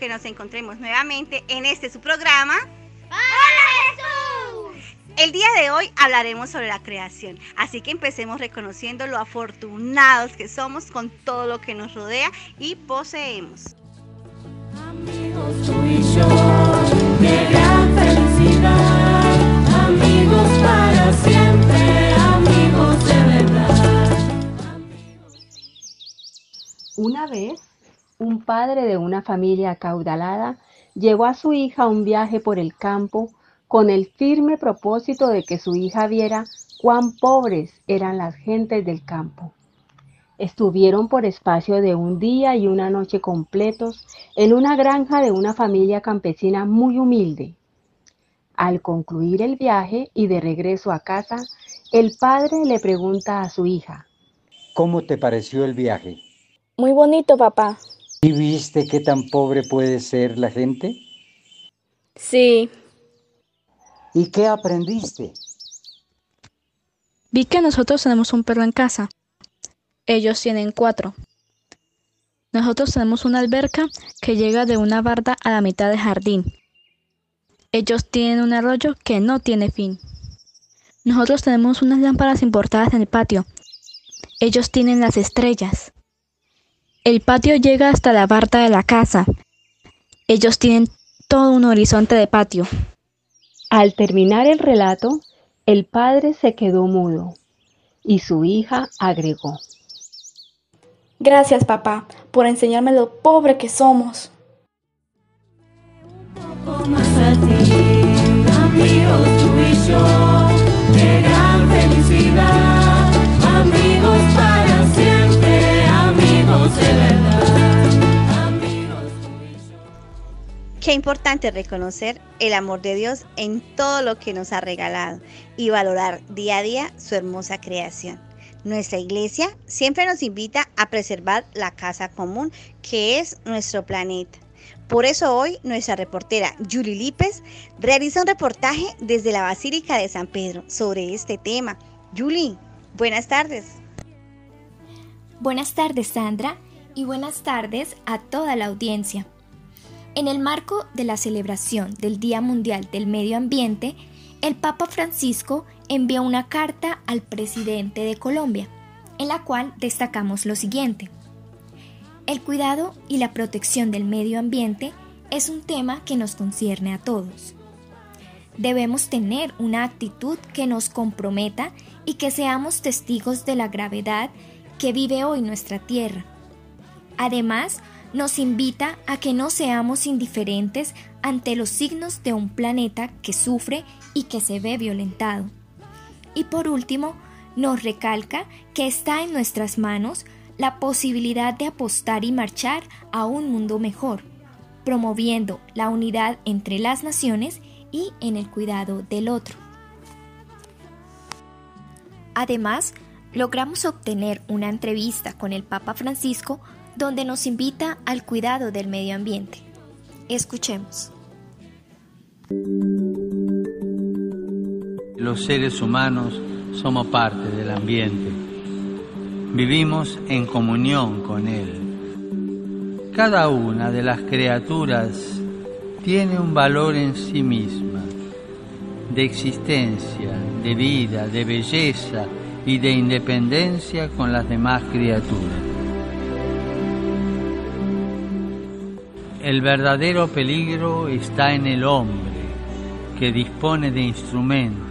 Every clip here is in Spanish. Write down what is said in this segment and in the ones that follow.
que nos encontremos nuevamente en este su programa. ¡Hola Jesús! El día de hoy hablaremos sobre la creación, así que empecemos reconociendo lo afortunados que somos con todo lo que nos rodea y poseemos. Amigos tú y yo, qué gran felicidad, amigos para siempre, amigos de verdad. Una vez, un padre de una familia acaudalada llevó a su hija a un viaje por el campo con el firme propósito de que su hija viera cuán pobres eran las gentes del campo. Estuvieron por espacio de un día y una noche completos en una granja de una familia campesina muy humilde. Al concluir el viaje y de regreso a casa, el padre le pregunta a su hija, ¿Cómo te pareció el viaje? Muy bonito, papá. ¿Y viste qué tan pobre puede ser la gente? Sí, ¿Y qué aprendiste? vi que nosotros tenemos un perro en casa. Ellos tienen cuatro. Nosotros tenemos una alberca que llega de una barda a la mitad del jardín. Ellos tienen un arroyo que no tiene fin. Nosotros tenemos unas lámparas importadas en el patio. Ellos tienen las estrellas. El patio llega hasta la barda de la casa. Ellos tienen todo un horizonte de patio. Al terminar el relato, el padre se quedó mudo y su hija agregó, Gracias, papá, por enseñarme lo pobre que somos. poco más a ti, amigos tú y yo, qué gran felicidad, Qué importante reconocer el amor de Dios en todo lo que nos ha regalado y valorar día a día su hermosa creación. Nuestra iglesia siempre nos invita a preservar la casa común que es nuestro planeta. Por eso hoy nuestra reportera Yuli Lípez realiza un reportaje desde la Basílica de San Pedro sobre este tema. Yuli, buenas tardes. Buenas tardes, Sandra, y buenas tardes a toda la audiencia. En el marco de la celebración del Día Mundial del Medio Ambiente, el Papa Francisco envió una carta al presidente de Colombia, en la cual destacamos lo siguiente. El cuidado y la protección del medio ambiente es un tema que nos concierne a todos. Debemos tener una actitud que nos comprometa y que seamos testigos de la gravedad que vive hoy nuestra Tierra. Además, nos invita a que no seamos indiferentes ante los signos de un planeta que sufre y que se ve violentado. Y por último, nos recalca que está en nuestras manos la posibilidad de apostar y marchar a un mundo mejor, promoviendo la unidad entre las naciones y en el cuidado del otro. Además, logramos obtener una entrevista con el Papa Francisco donde nos invita al cuidado del medio ambiente. Escuchemos. Los seres humanos somos parte del ambiente. Vivimos en comunión con él. Cada una de las criaturas tiene un valor en sí misma, de existencia, de vida, de belleza y de independencia con las demás criaturas. El verdadero peligro está en el hombre, que dispone de instrumentos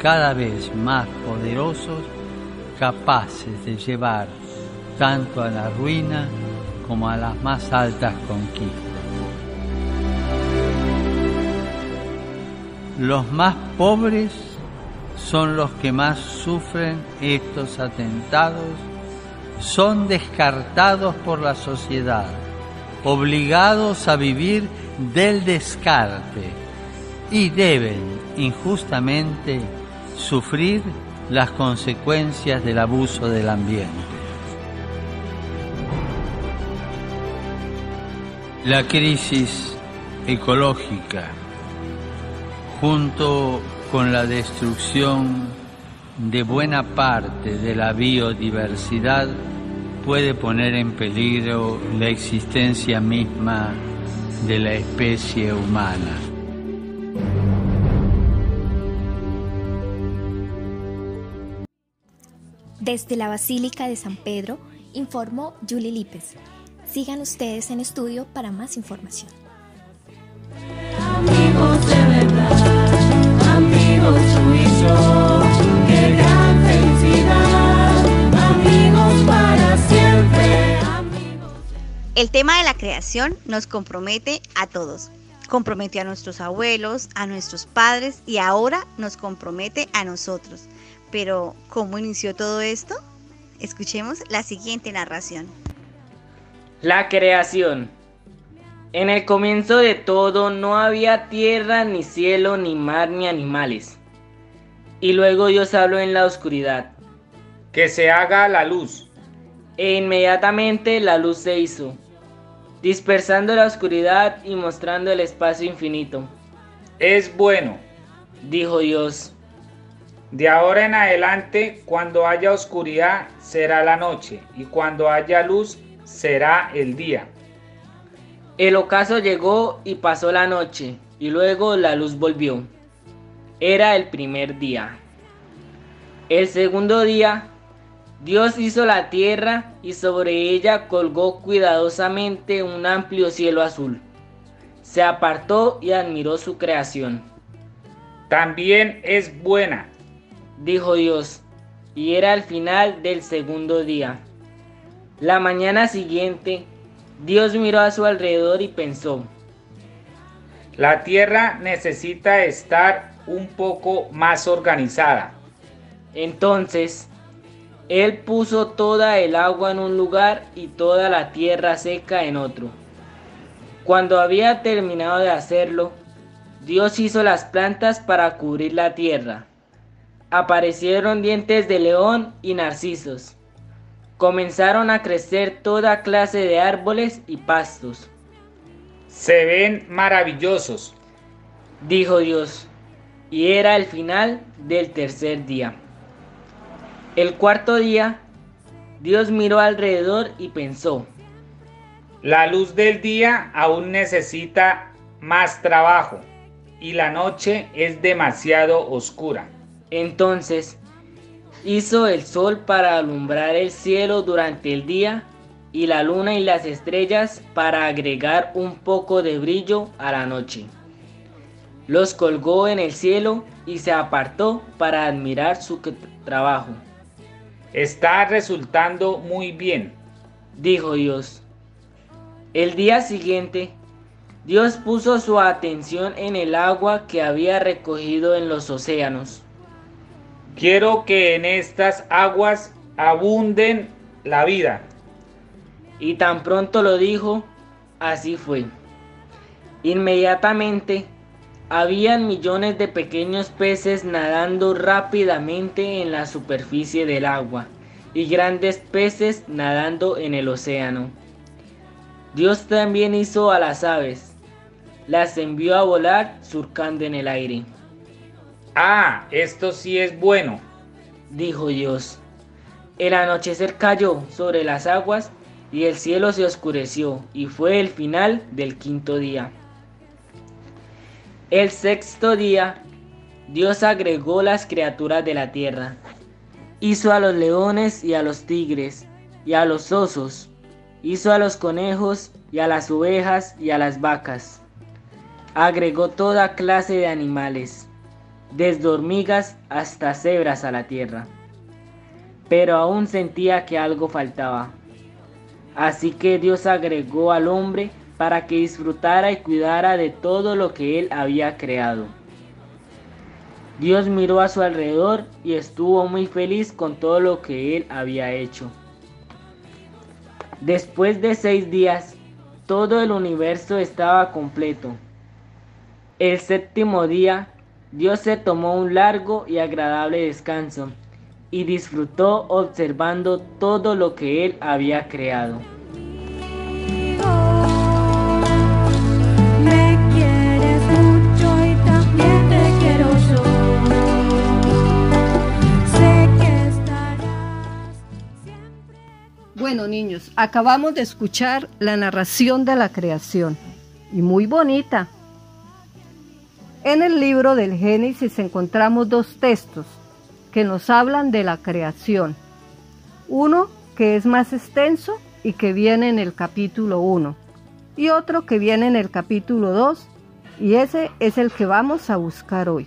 cada vez más poderosos capaces de llevar tanto a la ruina como a las más altas conquistas. Los más pobres son los que más sufren estos atentados, son descartados por la sociedad, obligados a vivir del descarte y deben injustamente sufrir las consecuencias del abuso del ambiente. La crisis ecológica, junto con la destrucción de buena parte de la biodiversidad, puede poner en peligro la existencia misma de la especie humana. Desde la Basílica de San Pedro, informó Julie Lípez. Sigan ustedes en estudio para más información. Qué gran felicidad, amigos para siempre, amigos. El tema de la creación nos compromete a todos. Comprometió a nuestros abuelos, a nuestros padres y ahora nos compromete a nosotros. Pero, ¿cómo inició todo esto? Escuchemos la siguiente narración. La creación. En el comienzo de todo no había tierra, ni cielo, ni mar, ni animales. Y luego Dios habló en la oscuridad. Que se haga la luz. E inmediatamente la luz se hizo, dispersando la oscuridad y mostrando el espacio infinito. Es bueno. Dijo Dios. De ahora en adelante, cuando haya oscuridad, será la noche, y cuando haya luz, será el día. El ocaso llegó y pasó la noche, y luego la luz volvió. Era el primer día. El segundo día, Dios hizo la tierra y sobre ella colgó cuidadosamente un amplio cielo azul. Se apartó y admiró su creación. También es buena. Dijo Dios, y era el final del segundo día. La mañana siguiente, Dios miró a su alrededor y pensó, La tierra necesita estar un poco más organizada. Entonces, Él puso toda el agua en un lugar y toda la tierra seca en otro. Cuando había terminado de hacerlo, Dios hizo las plantas para cubrir la tierra. Aparecieron dientes de león y narcisos. Comenzaron a crecer toda clase de árboles y pastos. Se ven maravillosos. Dijo Dios, y era el final del tercer día. El cuarto día, Dios miró alrededor y pensó, La luz del día aún necesita más trabajo y la noche es demasiado oscura. Entonces hizo el sol para alumbrar el cielo durante el día y la luna y las estrellas para agregar un poco de brillo a la noche. Los colgó en el cielo y se apartó para admirar su trabajo. Está resultando muy bien. Dijo Dios. El día siguiente, Dios puso su atención en el agua que había recogido en los océanos. Quiero que en estas aguas abunden la vida. Y tan pronto lo dijo, así fue. Inmediatamente, habían millones de pequeños peces nadando rápidamente en la superficie del agua y grandes peces nadando en el océano. Dios también hizo a las aves, las envió a volar surcando en el aire. Ah, esto sí es bueno. Dijo Dios. El anochecer cayó sobre las aguas y el cielo se oscureció, y fue el final del quinto día. El sexto día, Dios agregó las criaturas de la tierra. Hizo a los leones y a los tigres, y a los osos. Hizo a los conejos, y a las ovejas, y a las vacas. Agregó toda clase de animales, desde hormigas hasta cebras a la tierra. Pero aún sentía que algo faltaba. Así que Dios agregó al hombre para que disfrutara y cuidara de todo lo que él había creado. Dios miró a su alrededor y estuvo muy feliz con todo lo que él había hecho. Después de seis días, todo el universo estaba completo. El séptimo día, Dios se tomó un largo y agradable descanso y disfrutó observando todo lo que él había creado. Me quieres mucho y también te quiero yo. Sé que estarás Bueno, niños, acabamos de escuchar la narración de la creación y muy bonita. En el libro del Génesis encontramos dos textos que nos hablan de la creación. Uno que es más extenso y que viene en el capítulo 1 y otro que viene en el capítulo 2 y ese es el que vamos a buscar hoy.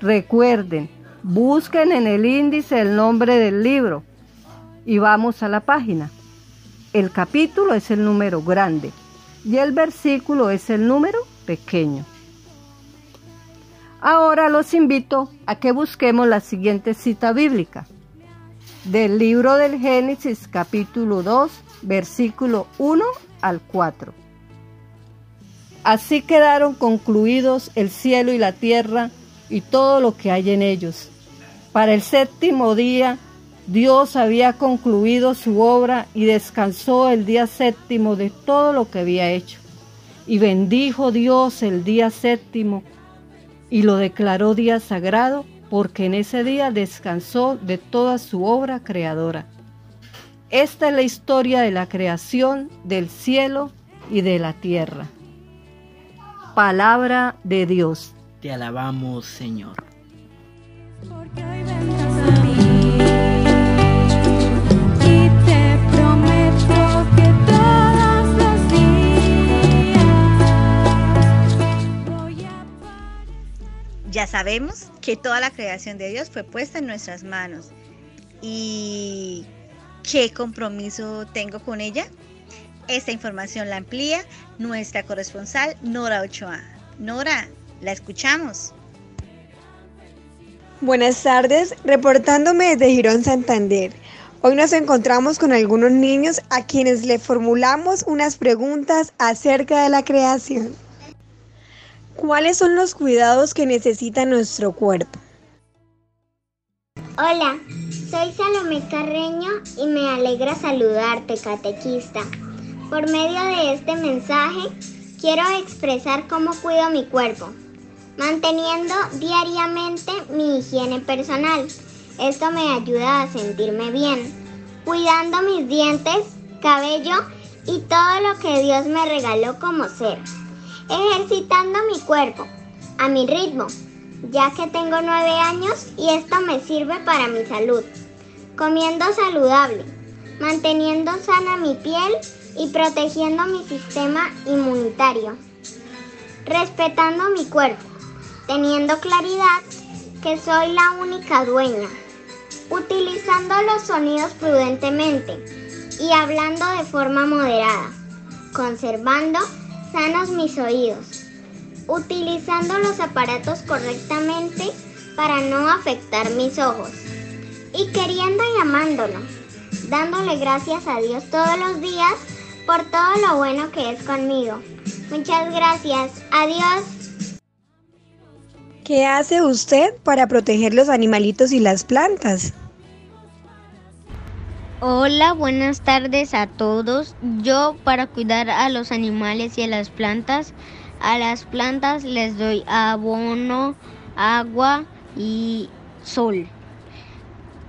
Recuerden, busquen en el índice el nombre del libro y vamos a la página. El capítulo es el número grande y el versículo es el número pequeño. Ahora los invito a que busquemos la siguiente cita bíblica del libro del Génesis capítulo 2 versículo 1 al 4. Así quedaron concluidos el cielo y la tierra y todo lo que hay en ellos. Para el séptimo día Dios había concluido su obra y descansó el día séptimo de todo lo que había hecho. Y bendijo Dios el día séptimo y lo declaró día sagrado porque en ese día descansó de toda su obra creadora. Esta es la historia de la creación del cielo y de la tierra. Palabra de Dios. Te alabamos, Señor. Ya sabemos que toda la creación de Dios fue puesta en nuestras manos. ¿Y qué compromiso tengo con ella? Esta información la amplía nuestra corresponsal Nora Ochoa. Nora, la escuchamos. Buenas tardes, reportándome desde Girón Santander. Hoy nos encontramos con algunos niños a quienes le formulamos unas preguntas acerca de la creación. ¿Cuáles son los cuidados que necesita nuestro cuerpo? Hola, soy Salomé Carreño y me alegra saludarte, catequista. Por medio de este mensaje, quiero expresar cómo cuido mi cuerpo, manteniendo diariamente mi higiene personal. Esto me ayuda a sentirme bien, cuidando mis dientes, cabello y todo lo que Dios me regaló como ser. Ejercitando mi cuerpo a mi ritmo, ya que tengo nueve años y esto me sirve para mi salud. Comiendo saludable, manteniendo sana mi piel y protegiendo mi sistema inmunitario. Respetando mi cuerpo, teniendo claridad que soy la única dueña. Utilizando los sonidos prudentemente y hablando de forma moderada. Conservando sanos mis oídos. Utilizando los aparatos correctamente para no afectar mis ojos. Y queriendo y amándolo. Dándole gracias a Dios todos los días por todo lo bueno que es conmigo. Muchas gracias. Adiós. ¿Qué hace usted para proteger los animalitos y las plantas? Hola, buenas tardes a todos. Yo para cuidar a los animales y a las plantas, a las plantas les doy abono, agua y sol.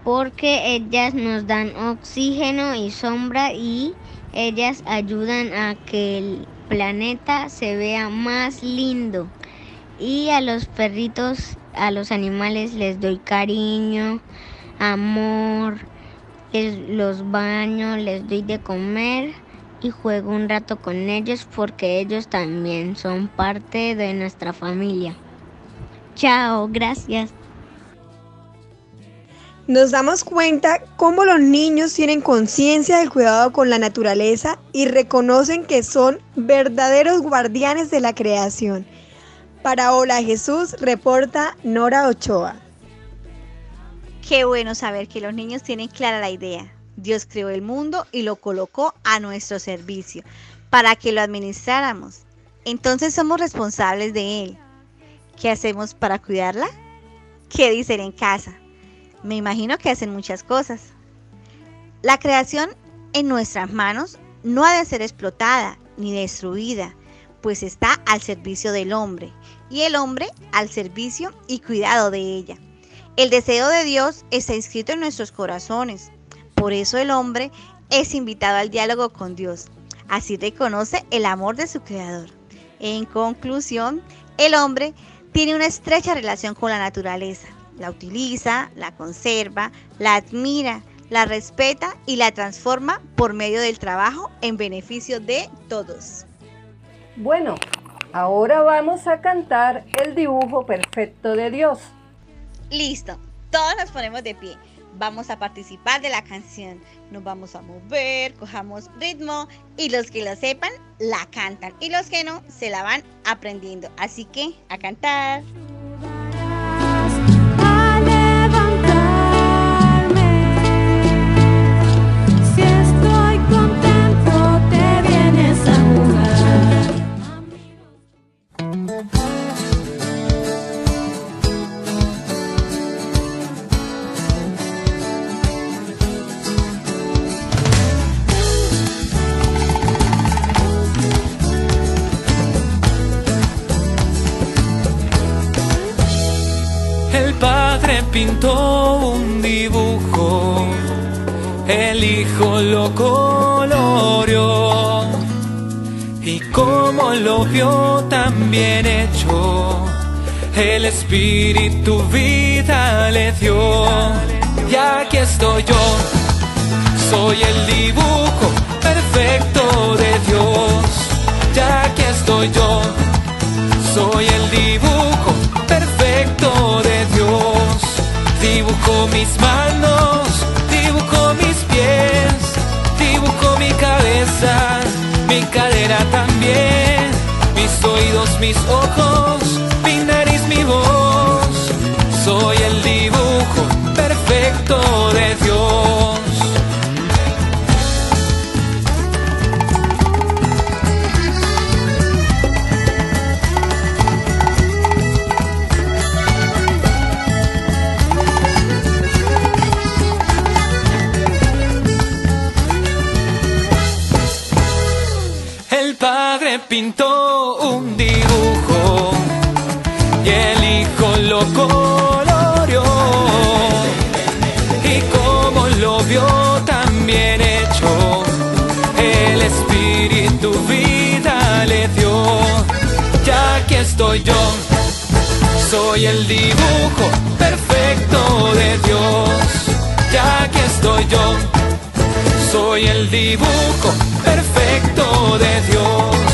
porque ellas nos dan oxígeno y sombra y ellas ayudan a que el planeta se vea más lindo. Y a los perritos, a los animales les doy cariño, amor, los baño, les doy de comer y juego un rato con ellos porque ellos también son parte de nuestra familia. Chao, gracias. Nos damos cuenta cómo los niños tienen conciencia del cuidado con la naturaleza y reconocen que son verdaderos guardianes de la creación. Para Hola Jesús, reporta Nora Ochoa. Qué bueno saber que los niños tienen clara la idea. Dios creó el mundo y lo colocó a nuestro servicio para que lo administráramos. Entonces somos responsables de él. ¿Qué hacemos para cuidarla? ¿Qué dicen en casa? Me imagino que hacen muchas cosas. La creación en nuestras manos no ha de ser explotada ni destruida, pues está al servicio del hombre y el hombre al servicio y cuidado de ella. El deseo de Dios está inscrito en nuestros corazones. Por eso el hombre es invitado al diálogo con Dios. Así reconoce el amor de su creador. En conclusión, el hombre tiene una estrecha relación con la naturaleza la utiliza, la conserva, la admira, la respeta y la transforma por medio del trabajo en beneficio de todos. Bueno, ahora vamos a cantar el dibujo perfecto de Dios. Listo, todos nos ponemos de pie. Vamos a participar de la canción. Nos vamos a mover, cojamos ritmo y los que lo sepan la cantan y los que no se la van aprendiendo. Así que a cantar. Pintó un dibujo, el hijo lo coloreó y como lo vio tan bien hecho, el espíritu vida le dio. Y aquí estoy yo, soy el dibujo perfecto de Dios. Ya aquí estoy yo, soy el dibujo perfecto de. Dibujo mis manos, dibujo mis pies, dibujo mi cabeza, mi cadera también, mis oídos, mis ojos, mi nariz, mi voz. Soy el dibujo perfecto de pintó un dibujo y el hijo lo coloreó. Y como lo vio tan bien hecho, el espíritu vida le dio. Ya que estoy yo, soy el dibujo perfecto de Dios. Ya que estoy yo, soy el dibujo perfecto de Dios.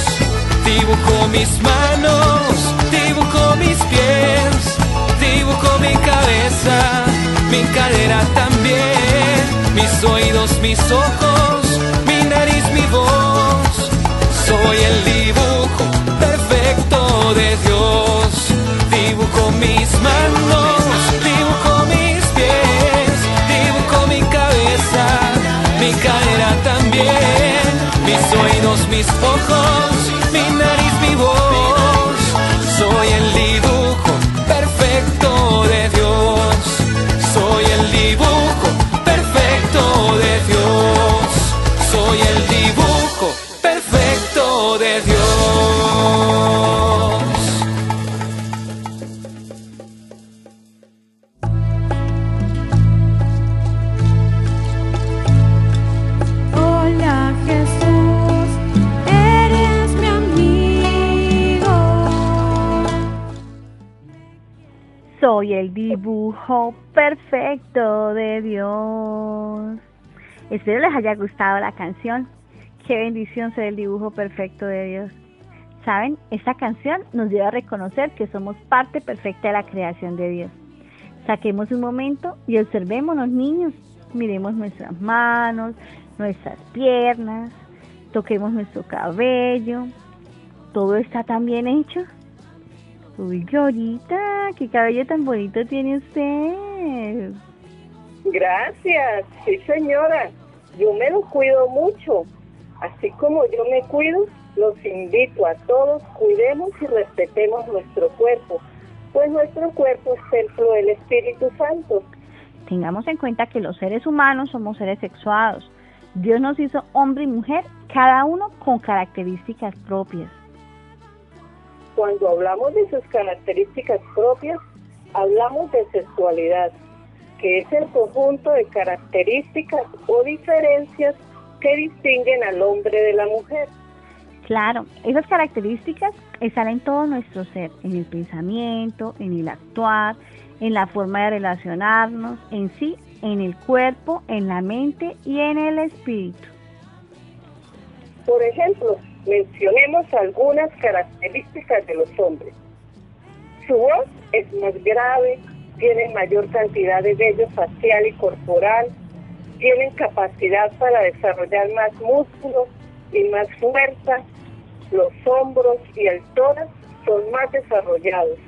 Dibujo mis manos, dibujo mis pies, dibujo mi cabeza, mi cadera también, mis oídos, mis ojos, mi nariz, mi voz. Soy el dibujo perfecto de Dios. Dibujo mis manos, dibujo mis pies, dibujo mi cabeza, mi cadera también, mis oídos, mis ojos, perfecto de Dios. Espero les haya gustado la canción. Qué bendición ser el dibujo perfecto de Dios. Saben, esta canción nos lleva a reconocer que somos parte perfecta de la creación de Dios. Saquemos un momento y observemos los niños. Miremos nuestras manos, nuestras piernas, toquemos nuestro cabello. Todo está tan bien hecho. Uy, Glorita, qué cabello tan bonito tiene usted. Gracias, sí señora. Yo me lo cuido mucho. Así como yo me cuido, los invito a todos, cuidemos y respetemos nuestro cuerpo, pues nuestro cuerpo es templo del Espíritu Santo. Tengamos en cuenta que los seres humanos somos seres sexuados. Dios nos hizo hombre y mujer, cada uno con características propias. Cuando hablamos de sus características propias, hablamos de sexualidad, que es el conjunto de características o diferencias que distinguen al hombre de la mujer. Claro, esas características están en todo nuestro ser, en el pensamiento, en el actuar, en la forma de relacionarnos, en sí, en el cuerpo, en la mente y en el espíritu. Por ejemplo, mencionemos algunas características de los hombres. Su voz es más grave, tienen mayor cantidad de vello facial y corporal, tienen capacidad para desarrollar más músculos y más fuerza, los hombros y el tórax son más desarrollados.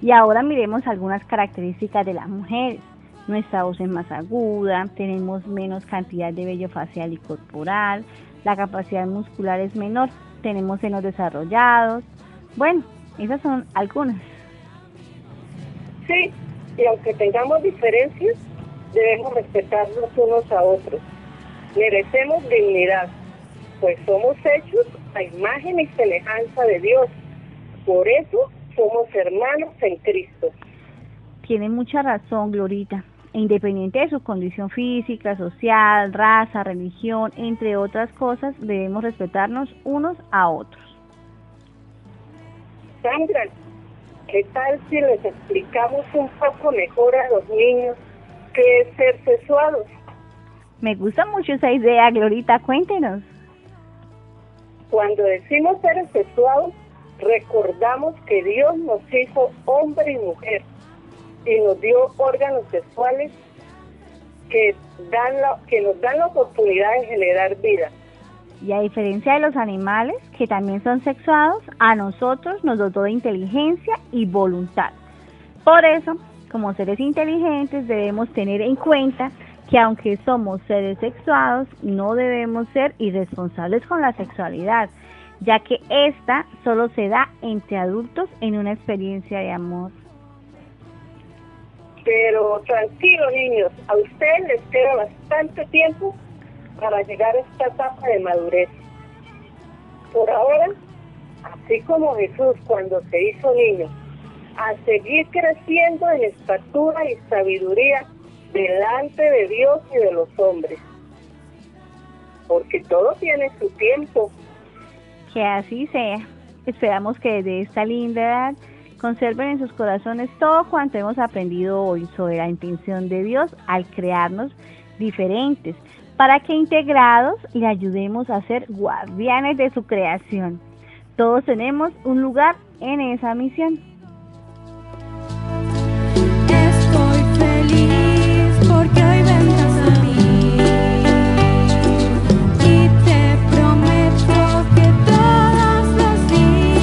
Y ahora miremos algunas características de las mujeres. Nuestra voz es más aguda, tenemos menos cantidad de vello facial y corporal, la capacidad muscular es menor, tenemos senos desarrollados. Bueno, esas son algunas. Sí, y aunque tengamos diferencias, debemos respetarnos unos a otros. Merecemos dignidad, pues somos hechos a imagen y semejanza de Dios. Por eso somos hermanos en Cristo. Tiene mucha razón, Glorita. E independiente de su condición física, social, raza, religión, entre otras cosas, debemos respetarnos unos a otros. Sandra, ¿qué tal si les explicamos un poco mejor a los niños qué es ser sexuados? Me gusta mucho esa idea, Glorita, cuéntenos. Cuando decimos seres sexuados, recordamos que Dios nos hizo hombre y mujer y nos dio órganos sexuales que, dan la, que nos dan la oportunidad de generar vida. Y a diferencia de los animales, que también son sexuados, a nosotros nos dotó de inteligencia y voluntad. Por eso, como seres inteligentes, debemos tener en cuenta que aunque somos seres sexuados, no debemos ser irresponsables con la sexualidad, ya que esta solo se da entre adultos en una experiencia de amor. Pero tranquilo niños, a ustedes les queda bastante tiempo para llegar a esta etapa de madurez. Por ahora, así como Jesús cuando se hizo niño, a seguir creciendo en estatura y sabiduría delante de Dios y de los hombres. Porque todo tiene su tiempo. Que así sea. Esperamos que desde esta linda edad conserven en sus corazones todo cuanto hemos aprendido hoy sobre la intención de Dios al crearnos diferentes, para que integrados le ayudemos a ser guardianes de su creación. Todos tenemos un lugar en esa misión. Estoy feliz porque hoy vendrás a mí y te prometo que todos los días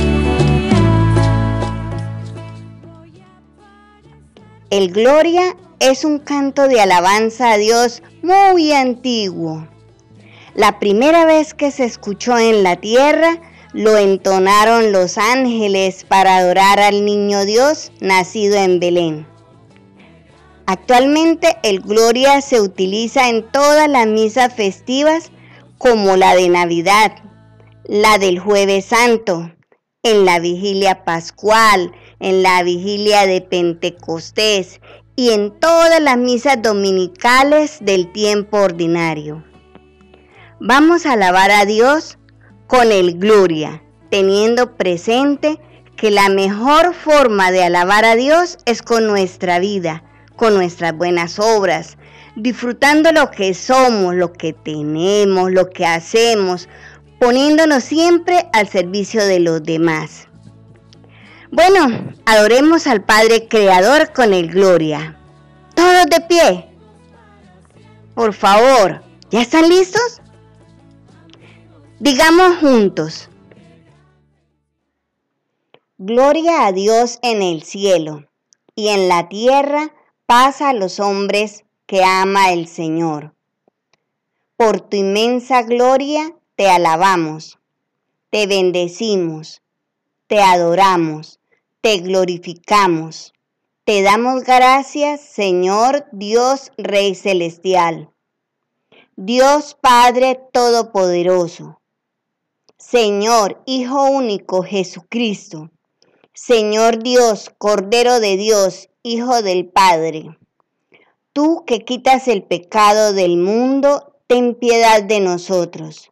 El Gloria es un canto de alabanza a Dios muy antiguo. La primera vez que se escuchó en la tierra, lo entonaron los ángeles para adorar al niño Dios nacido en Belén. Actualmente el Gloria se utiliza en todas las misas festivas como la de Navidad, la del Jueves Santo, en la vigilia pascual, en la vigilia de Pentecostés y en todas las misas dominicales del tiempo ordinario. Vamos a alabar a Dios con el Gloria, teniendo presente que la mejor forma de alabar a Dios es con nuestra vida, con nuestras buenas obras, disfrutando lo que somos, lo que tenemos, lo que hacemos, poniéndonos siempre al servicio de los demás. Bueno, adoremos al Padre Creador con el Gloria. Todos de pie. Por favor, ¿ya están listos? Digamos juntos. Gloria a Dios en el cielo y en la tierra paz a los hombres que ama el Señor. Por tu inmensa gloria te alabamos, te bendecimos, te adoramos, te glorificamos. Te damos gracias, Señor Dios Rey Celestial, Dios Padre Todopoderoso, Señor Hijo Único Jesucristo, Señor Dios, Cordero de Dios, Hijo del Padre. Tú que quitas el pecado del mundo, ten piedad de nosotros.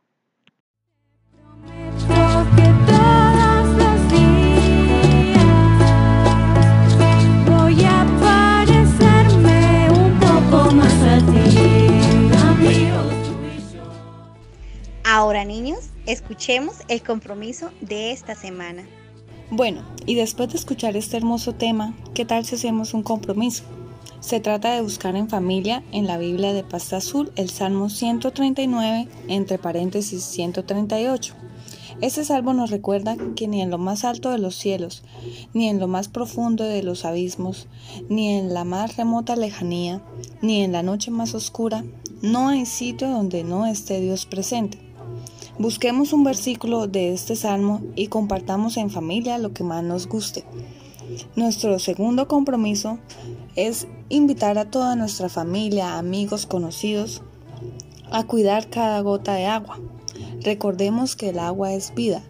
Ahora niños, escuchemos el compromiso de esta semana. Bueno, y después de escuchar este hermoso tema, ¿qué tal si hacemos un compromiso? Se trata de buscar en familia en la Biblia de Pasta Azul el Salmo 139, entre paréntesis 138. Este salmo nos recuerda que ni en lo más alto de los cielos, ni en lo más profundo de los abismos, ni en la más remota lejanía, ni en la noche más oscura, no hay sitio donde no esté Dios presente. Busquemos un versículo de este salmo y compartamos en familia lo que más nos guste. Nuestro segundo compromiso es invitar a toda nuestra familia, amigos, conocidos a cuidar cada gota de agua. Recordemos que el agua es vida.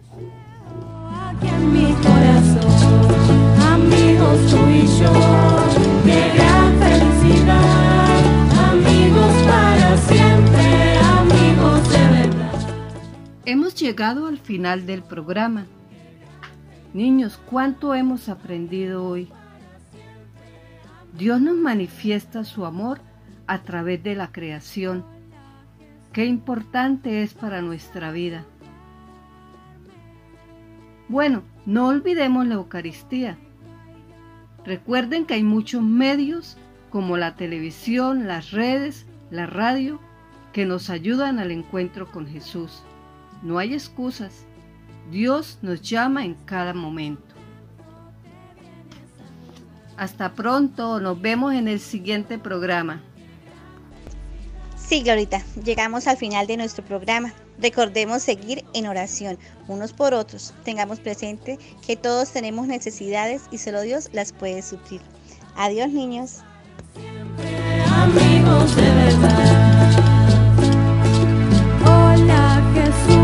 Amigos tú y yo, Hemos llegado al final del programa. Niños, ¿cuánto hemos aprendido hoy? Dios nos manifiesta su amor a través de la creación. Qué importante es para nuestra vida. Bueno, no olvidemos la Eucaristía. Recuerden que hay muchos medios como la televisión, las redes, la radio, que nos ayudan al encuentro con Jesús. No hay excusas. Dios nos llama en cada momento. Hasta pronto, nos vemos en el siguiente programa. Sí, Glorita, llegamos al final de nuestro programa. Recordemos seguir en oración unos por otros. Tengamos presente que todos tenemos necesidades y solo Dios las puede suplir. Adiós, niños. amigos de verdad. Hola Jesús.